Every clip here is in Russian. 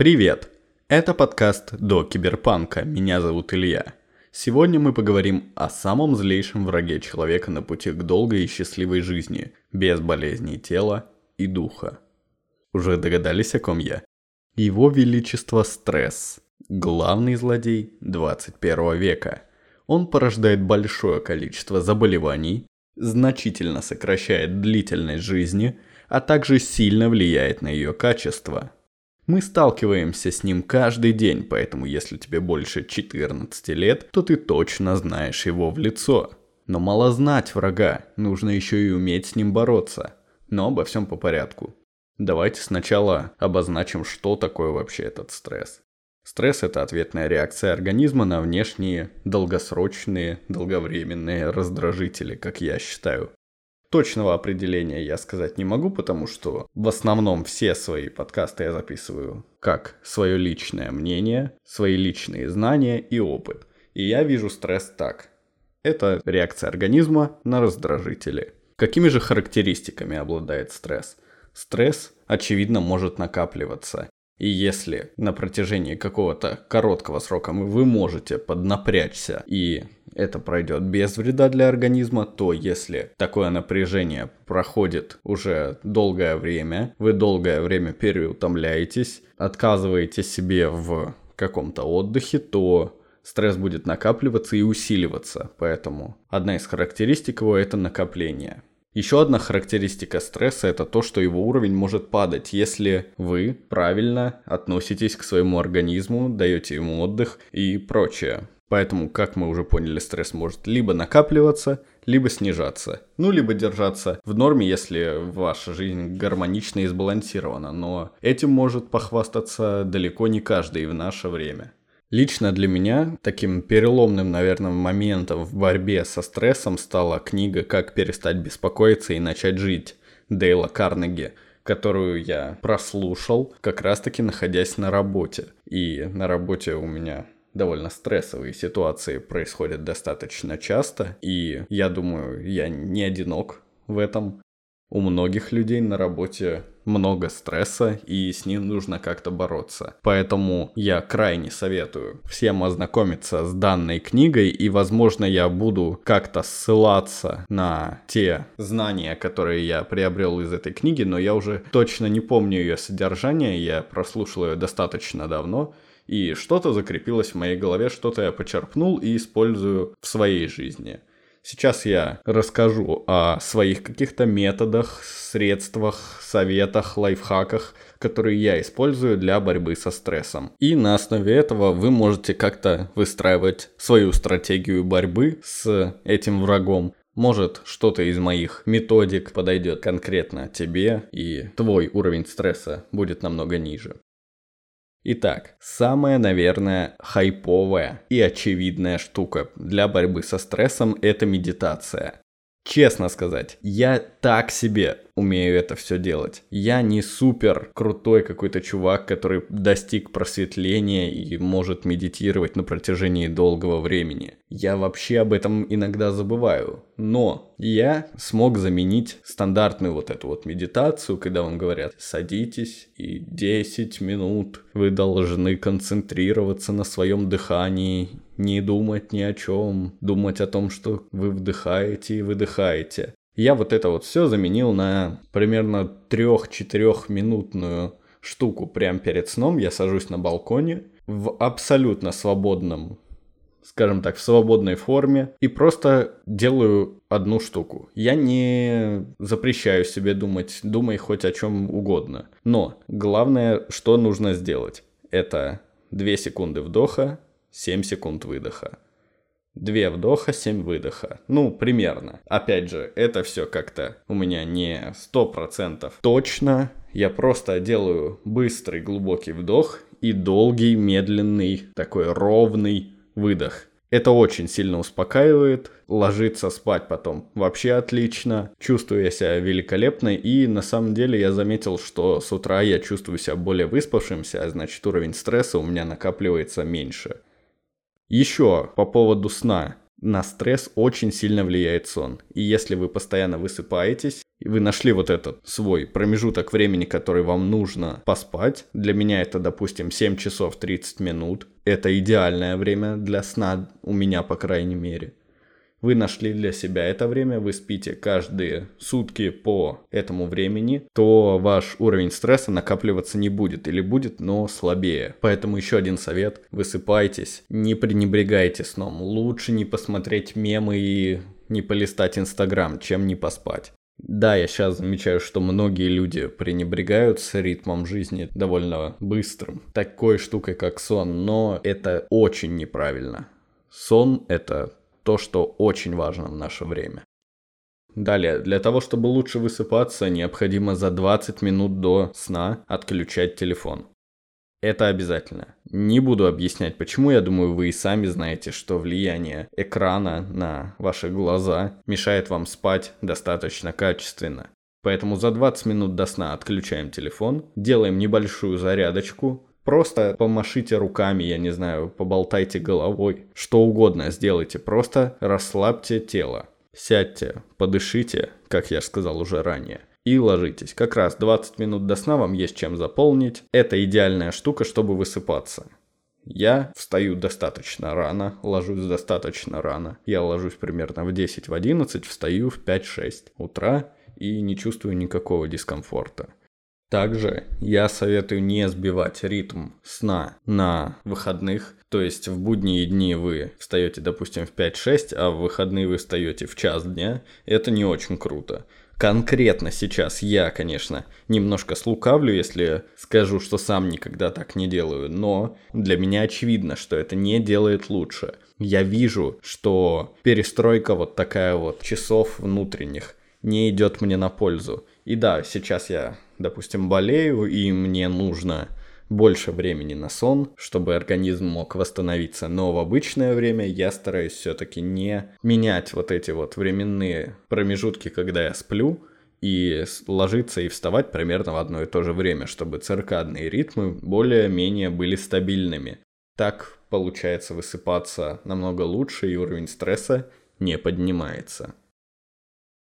Привет! Это подкаст «До киберпанка». Меня зовут Илья. Сегодня мы поговорим о самом злейшем враге человека на пути к долгой и счастливой жизни, без болезней тела и духа. Уже догадались, о ком я? Его Величество стресс. Главный злодей 21 века. Он порождает большое количество заболеваний, значительно сокращает длительность жизни, а также сильно влияет на ее качество – мы сталкиваемся с ним каждый день, поэтому если тебе больше 14 лет, то ты точно знаешь его в лицо. Но мало знать врага, нужно еще и уметь с ним бороться. Но обо всем по порядку. Давайте сначала обозначим, что такое вообще этот стресс. Стресс – это ответная реакция организма на внешние, долгосрочные, долговременные раздражители, как я считаю. Точного определения я сказать не могу, потому что в основном все свои подкасты я записываю как свое личное мнение, свои личные знания и опыт. И я вижу стресс так. Это реакция организма на раздражители. Какими же характеристиками обладает стресс? Стресс, очевидно, может накапливаться. И если на протяжении какого-то короткого срока вы можете поднапрячься и это пройдет без вреда для организма, то если такое напряжение проходит уже долгое время, вы долгое время переутомляетесь, отказываете себе в каком-то отдыхе, то стресс будет накапливаться и усиливаться. Поэтому одна из характеристик его это накопление. Еще одна характеристика стресса это то, что его уровень может падать, если вы правильно относитесь к своему организму, даете ему отдых и прочее. Поэтому, как мы уже поняли, стресс может либо накапливаться, либо снижаться. Ну, либо держаться в норме, если ваша жизнь гармонична и сбалансирована. Но этим может похвастаться далеко не каждый в наше время. Лично для меня таким переломным, наверное, моментом в борьбе со стрессом стала книга «Как перестать беспокоиться и начать жить» Дейла Карнеги, которую я прослушал, как раз-таки находясь на работе. И на работе у меня довольно стрессовые ситуации происходят достаточно часто, и я думаю, я не одинок в этом. У многих людей на работе много стресса, и с ним нужно как-то бороться. Поэтому я крайне советую всем ознакомиться с данной книгой, и, возможно, я буду как-то ссылаться на те знания, которые я приобрел из этой книги, но я уже точно не помню ее содержание, я прослушал ее достаточно давно, и что-то закрепилось в моей голове, что-то я почерпнул и использую в своей жизни. Сейчас я расскажу о своих каких-то методах, средствах, советах, лайфхаках, которые я использую для борьбы со стрессом. И на основе этого вы можете как-то выстраивать свою стратегию борьбы с этим врагом. Может, что-то из моих методик подойдет конкретно тебе, и твой уровень стресса будет намного ниже. Итак, самая, наверное, хайповая и очевидная штука для борьбы со стрессом – это медитация. Честно сказать, я так себе умею это все делать. Я не супер крутой какой-то чувак, который достиг просветления и может медитировать на протяжении долгого времени. Я вообще об этом иногда забываю. Но я смог заменить стандартную вот эту вот медитацию, когда вам говорят «садитесь и 10 минут вы должны концентрироваться на своем дыхании, не думать ни о чем, думать о том, что вы вдыхаете и выдыхаете». Я вот это вот все заменил на примерно 3-4 минутную штуку прямо перед сном. Я сажусь на балконе в абсолютно свободном скажем так, в свободной форме и просто делаю одну штуку. Я не запрещаю себе думать, думай хоть о чем угодно. Но главное, что нужно сделать, это 2 секунды вдоха, 7 секунд выдоха. 2 вдоха, 7 выдоха. Ну, примерно. Опять же, это все как-то у меня не 100% точно. Я просто делаю быстрый глубокий вдох и долгий, медленный, такой ровный выдох. Это очень сильно успокаивает, ложиться спать потом вообще отлично, чувствую я себя великолепно, и на самом деле я заметил, что с утра я чувствую себя более выспавшимся, а значит уровень стресса у меня накапливается меньше. Еще по поводу сна. На стресс очень сильно влияет сон. И если вы постоянно высыпаетесь, и вы нашли вот этот свой промежуток времени, который вам нужно поспать, для меня это, допустим, 7 часов 30 минут, это идеальное время для сна, у меня, по крайней мере вы нашли для себя это время, вы спите каждые сутки по этому времени, то ваш уровень стресса накапливаться не будет или будет, но слабее. Поэтому еще один совет, высыпайтесь, не пренебрегайте сном, лучше не посмотреть мемы и не полистать Инстаграм, чем не поспать. Да, я сейчас замечаю, что многие люди пренебрегают с ритмом жизни довольно быстрым, такой штукой, как сон, но это очень неправильно. Сон — это то, что очень важно в наше время. Далее, для того, чтобы лучше высыпаться, необходимо за 20 минут до сна отключать телефон. Это обязательно. Не буду объяснять почему, я думаю, вы и сами знаете, что влияние экрана на ваши глаза мешает вам спать достаточно качественно. Поэтому за 20 минут до сна отключаем телефон, делаем небольшую зарядочку, Просто помашите руками, я не знаю, поболтайте головой, что угодно сделайте, просто расслабьте тело. Сядьте, подышите, как я сказал уже ранее, и ложитесь. Как раз 20 минут до сна вам есть чем заполнить. Это идеальная штука, чтобы высыпаться. Я встаю достаточно рано, ложусь достаточно рано. Я ложусь примерно в 10, в 11, встаю в 5-6 утра и не чувствую никакого дискомфорта. Также я советую не сбивать ритм сна на выходных. То есть в будние дни вы встаете, допустим, в 5-6, а в выходные вы встаете в час дня. Это не очень круто. Конкретно сейчас я, конечно, немножко слукавлю, если скажу, что сам никогда так не делаю, но для меня очевидно, что это не делает лучше. Я вижу, что перестройка вот такая вот часов внутренних не идет мне на пользу. И да, сейчас я допустим, болею, и мне нужно больше времени на сон, чтобы организм мог восстановиться. Но в обычное время я стараюсь все-таки не менять вот эти вот временные промежутки, когда я сплю, и ложиться и вставать примерно в одно и то же время, чтобы циркадные ритмы более-менее были стабильными. Так получается высыпаться намного лучше и уровень стресса не поднимается.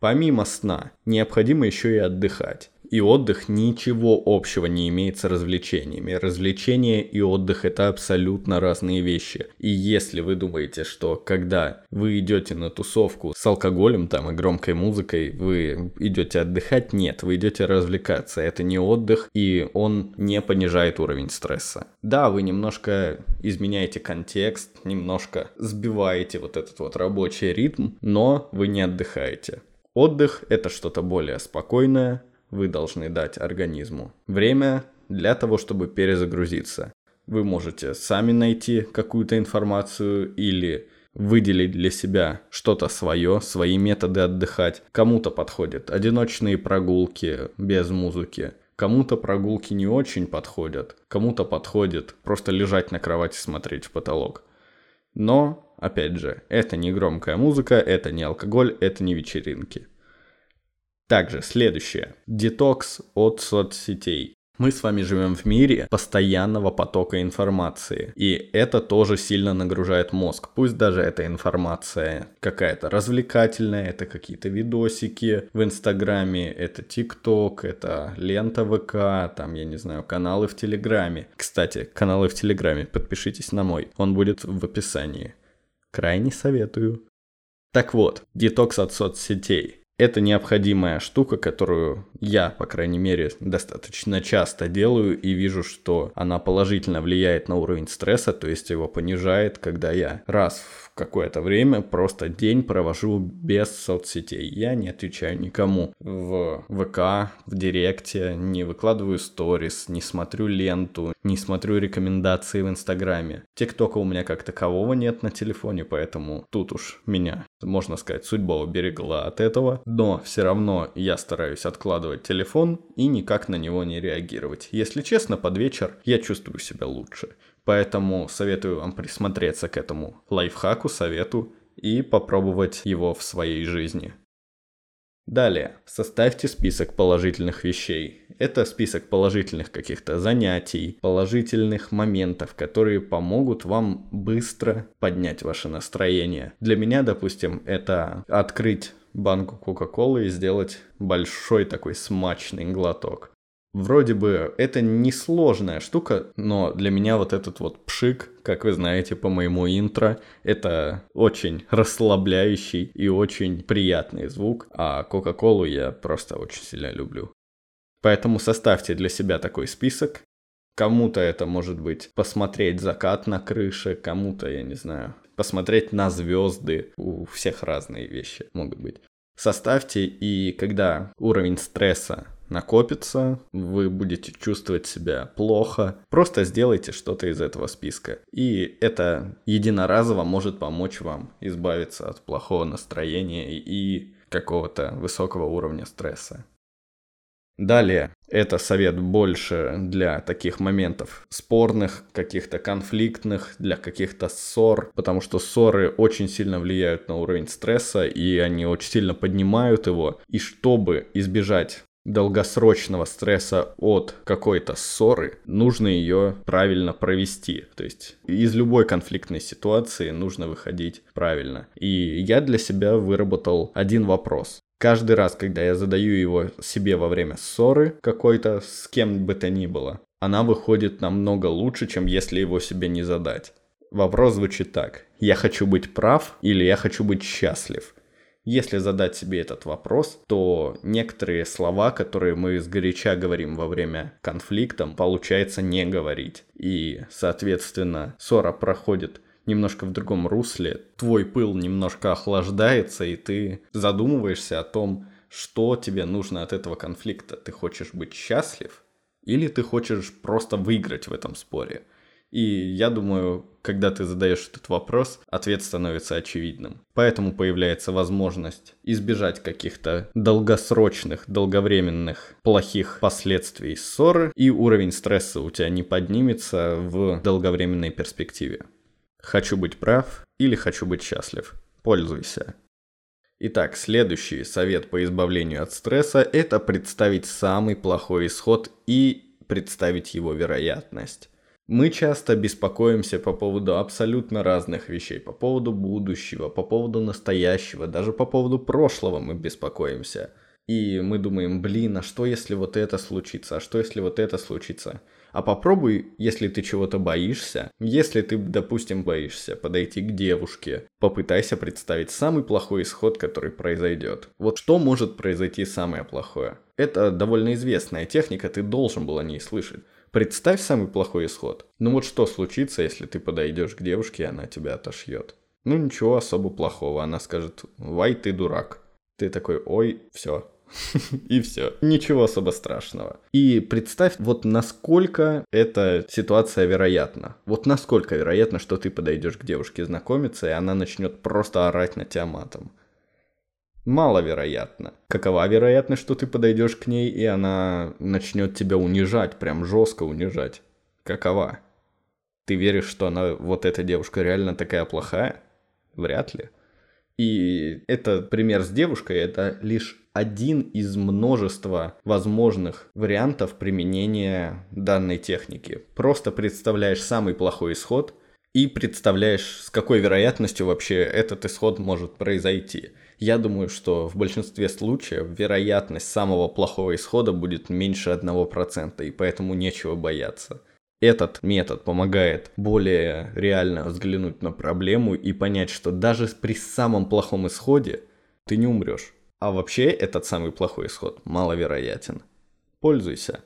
Помимо сна, необходимо еще и отдыхать и отдых ничего общего не имеет с развлечениями. Развлечения и отдых это абсолютно разные вещи. И если вы думаете, что когда вы идете на тусовку с алкоголем там и громкой музыкой, вы идете отдыхать, нет, вы идете развлекаться. Это не отдых, и он не понижает уровень стресса. Да, вы немножко изменяете контекст, немножко сбиваете вот этот вот рабочий ритм, но вы не отдыхаете. Отдых – это что-то более спокойное, вы должны дать организму время для того, чтобы перезагрузиться. Вы можете сами найти какую-то информацию или выделить для себя что-то свое, свои методы отдыхать. Кому-то подходят одиночные прогулки без музыки, кому-то прогулки не очень подходят, кому-то подходит просто лежать на кровати смотреть в потолок. Но, опять же, это не громкая музыка, это не алкоголь, это не вечеринки. Также следующее. Детокс от соцсетей. Мы с вами живем в мире постоянного потока информации, и это тоже сильно нагружает мозг. Пусть даже эта информация какая-то развлекательная, это какие-то видосики в Инстаграме, это ТикТок, это лента ВК, там, я не знаю, каналы в Телеграме. Кстати, каналы в Телеграме, подпишитесь на мой, он будет в описании. Крайне советую. Так вот, детокс от соцсетей – это необходимая штука, которую я, по крайней мере, достаточно часто делаю и вижу, что она положительно влияет на уровень стресса, то есть его понижает, когда я раз в какое-то время просто день провожу без соцсетей. Я не отвечаю никому в ВК, в Директе, не выкладываю сторис, не смотрю ленту, не смотрю рекомендации в Инстаграме. ТикТока у меня как такового нет на телефоне, поэтому тут уж меня, можно сказать, судьба уберегла от этого. Но все равно я стараюсь откладывать телефон и никак на него не реагировать. Если честно, под вечер я чувствую себя лучше. Поэтому советую вам присмотреться к этому лайфхаку, совету и попробовать его в своей жизни. Далее, составьте список положительных вещей. Это список положительных каких-то занятий, положительных моментов, которые помогут вам быстро поднять ваше настроение. Для меня, допустим, это открыть банку Кока-Колы и сделать большой такой смачный глоток. Вроде бы это несложная штука, но для меня вот этот вот пшик, как вы знаете по моему интро, это очень расслабляющий и очень приятный звук, а Кока-Колу я просто очень сильно люблю. Поэтому составьте для себя такой список. Кому-то это может быть посмотреть закат на крыше, кому-то, я не знаю, посмотреть на звезды. У всех разные вещи могут быть. Составьте, и когда уровень стресса накопится, вы будете чувствовать себя плохо, просто сделайте что-то из этого списка. И это единоразово может помочь вам избавиться от плохого настроения и какого-то высокого уровня стресса. Далее, это совет больше для таких моментов спорных, каких-то конфликтных, для каких-то ссор, потому что ссоры очень сильно влияют на уровень стресса, и они очень сильно поднимают его. И чтобы избежать долгосрочного стресса от какой-то ссоры, нужно ее правильно провести. То есть из любой конфликтной ситуации нужно выходить правильно. И я для себя выработал один вопрос. Каждый раз, когда я задаю его себе во время ссоры какой-то с кем бы то ни было, она выходит намного лучше, чем если его себе не задать. Вопрос звучит так. Я хочу быть прав или я хочу быть счастлив? Если задать себе этот вопрос, то некоторые слова, которые мы сгоряча говорим во время конфликта, получается не говорить. И, соответственно, ссора проходит немножко в другом русле, твой пыл немножко охлаждается, и ты задумываешься о том, что тебе нужно от этого конфликта. Ты хочешь быть счастлив или ты хочешь просто выиграть в этом споре? И я думаю, когда ты задаешь этот вопрос, ответ становится очевидным. Поэтому появляется возможность избежать каких-то долгосрочных, долговременных плохих последствий ссоры, и уровень стресса у тебя не поднимется в долговременной перспективе. Хочу быть прав или хочу быть счастлив. Пользуйся. Итак, следующий совет по избавлению от стресса – это представить самый плохой исход и представить его вероятность. Мы часто беспокоимся по поводу абсолютно разных вещей, по поводу будущего, по поводу настоящего, даже по поводу прошлого мы беспокоимся. И мы думаем, блин, а что если вот это случится, а что если вот это случится? А попробуй, если ты чего-то боишься, если ты, допустим, боишься подойти к девушке, попытайся представить самый плохой исход, который произойдет. Вот что может произойти самое плохое? Это довольно известная техника, ты должен был о ней слышать. Представь самый плохой исход. Ну вот что случится, если ты подойдешь к девушке, и она тебя отошьет? Ну ничего особо плохого, она скажет, вай ты дурак. Ты такой, ой, все, и все. Ничего особо страшного. И представь, вот насколько эта ситуация вероятна. Вот насколько вероятно, что ты подойдешь к девушке знакомиться, и она начнет просто орать на тебя матом. Маловероятно. Какова вероятность, что ты подойдешь к ней, и она начнет тебя унижать, прям жестко унижать? Какова? Ты веришь, что она, вот эта девушка реально такая плохая? Вряд ли. И это пример с девушкой, это лишь один из множества возможных вариантов применения данной техники. Просто представляешь самый плохой исход и представляешь, с какой вероятностью вообще этот исход может произойти. Я думаю, что в большинстве случаев вероятность самого плохого исхода будет меньше 1%, и поэтому нечего бояться. Этот метод помогает более реально взглянуть на проблему и понять, что даже при самом плохом исходе ты не умрешь. А вообще этот самый плохой исход маловероятен. Пользуйся.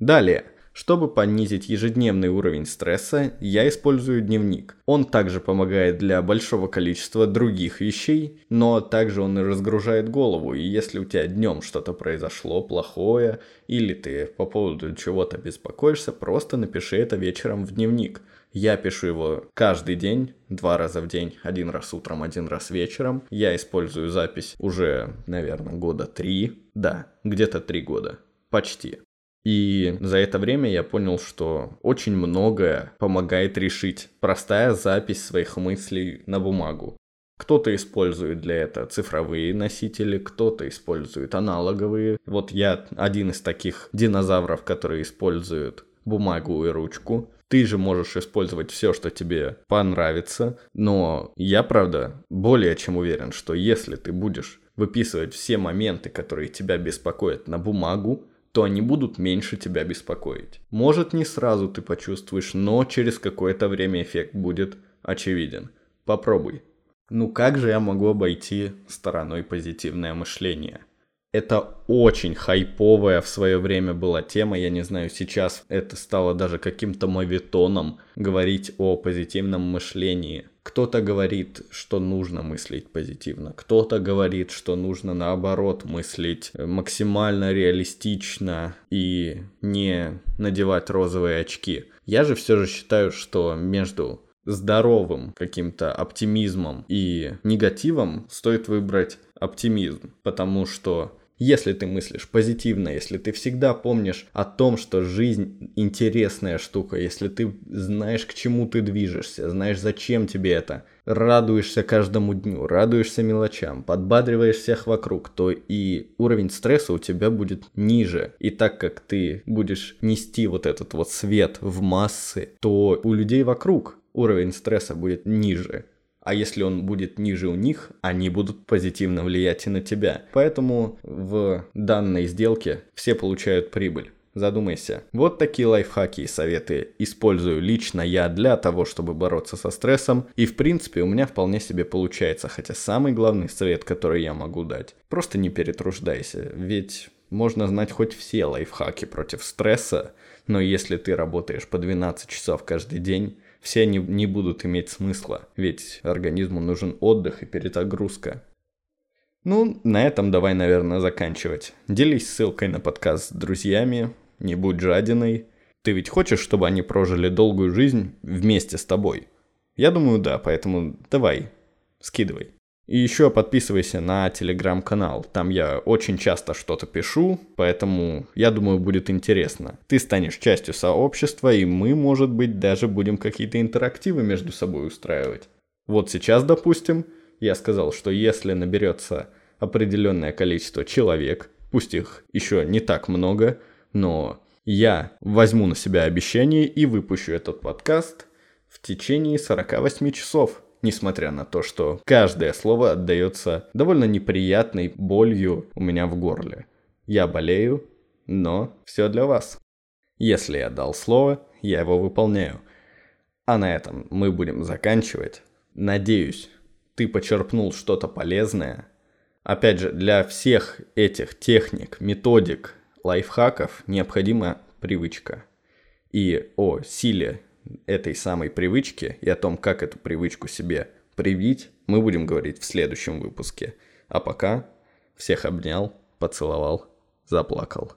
Далее. Чтобы понизить ежедневный уровень стресса, я использую дневник. Он также помогает для большого количества других вещей, но также он и разгружает голову, и если у тебя днем что-то произошло плохое, или ты по поводу чего-то беспокоишься, просто напиши это вечером в дневник. Я пишу его каждый день, два раза в день, один раз утром, один раз вечером. Я использую запись уже, наверное, года три, да, где-то три года, почти. И за это время я понял, что очень многое помогает решить. Простая запись своих мыслей на бумагу. Кто-то использует для этого цифровые носители, кто-то использует аналоговые. Вот я один из таких динозавров, которые используют бумагу и ручку. Ты же можешь использовать все, что тебе понравится. Но я, правда, более чем уверен, что если ты будешь выписывать все моменты, которые тебя беспокоят на бумагу, то они будут меньше тебя беспокоить. Может, не сразу ты почувствуешь, но через какое-то время эффект будет очевиден. Попробуй. Ну как же я могу обойти стороной позитивное мышление? Это очень хайповая в свое время была тема. Я не знаю, сейчас это стало даже каким-то мавитоном говорить о позитивном мышлении. Кто-то говорит, что нужно мыслить позитивно, кто-то говорит, что нужно наоборот мыслить максимально реалистично и не надевать розовые очки. Я же все же считаю, что между здоровым каким-то оптимизмом и негативом стоит выбрать оптимизм, потому что если ты мыслишь позитивно, если ты всегда помнишь о том, что жизнь интересная штука, если ты знаешь, к чему ты движешься, знаешь, зачем тебе это, радуешься каждому дню, радуешься мелочам, подбадриваешь всех вокруг, то и уровень стресса у тебя будет ниже. И так как ты будешь нести вот этот вот свет в массы, то у людей вокруг уровень стресса будет ниже. А если он будет ниже у них, они будут позитивно влиять и на тебя. Поэтому в данной сделке все получают прибыль. Задумайся. Вот такие лайфхаки и советы использую лично я для того, чтобы бороться со стрессом. И в принципе у меня вполне себе получается. Хотя самый главный совет, который я могу дать, просто не перетруждайся. Ведь можно знать хоть все лайфхаки против стресса, но если ты работаешь по 12 часов каждый день, все они не будут иметь смысла, ведь организму нужен отдых и перезагрузка. Ну, на этом давай, наверное, заканчивать. Делись ссылкой на подкаст с друзьями, не будь жадиной. Ты ведь хочешь, чтобы они прожили долгую жизнь вместе с тобой? Я думаю, да, поэтому давай, скидывай. И еще подписывайся на телеграм-канал. Там я очень часто что-то пишу, поэтому я думаю будет интересно. Ты станешь частью сообщества, и мы, может быть, даже будем какие-то интерактивы между собой устраивать. Вот сейчас, допустим, я сказал, что если наберется определенное количество человек, пусть их еще не так много, но я возьму на себя обещание и выпущу этот подкаст в течение 48 часов несмотря на то, что каждое слово отдается довольно неприятной болью у меня в горле. Я болею, но все для вас. Если я дал слово, я его выполняю. А на этом мы будем заканчивать. Надеюсь, ты почерпнул что-то полезное. Опять же, для всех этих техник, методик, лайфхаков необходима привычка. И о силе этой самой привычки и о том, как эту привычку себе привить, мы будем говорить в следующем выпуске. А пока всех обнял, поцеловал, заплакал.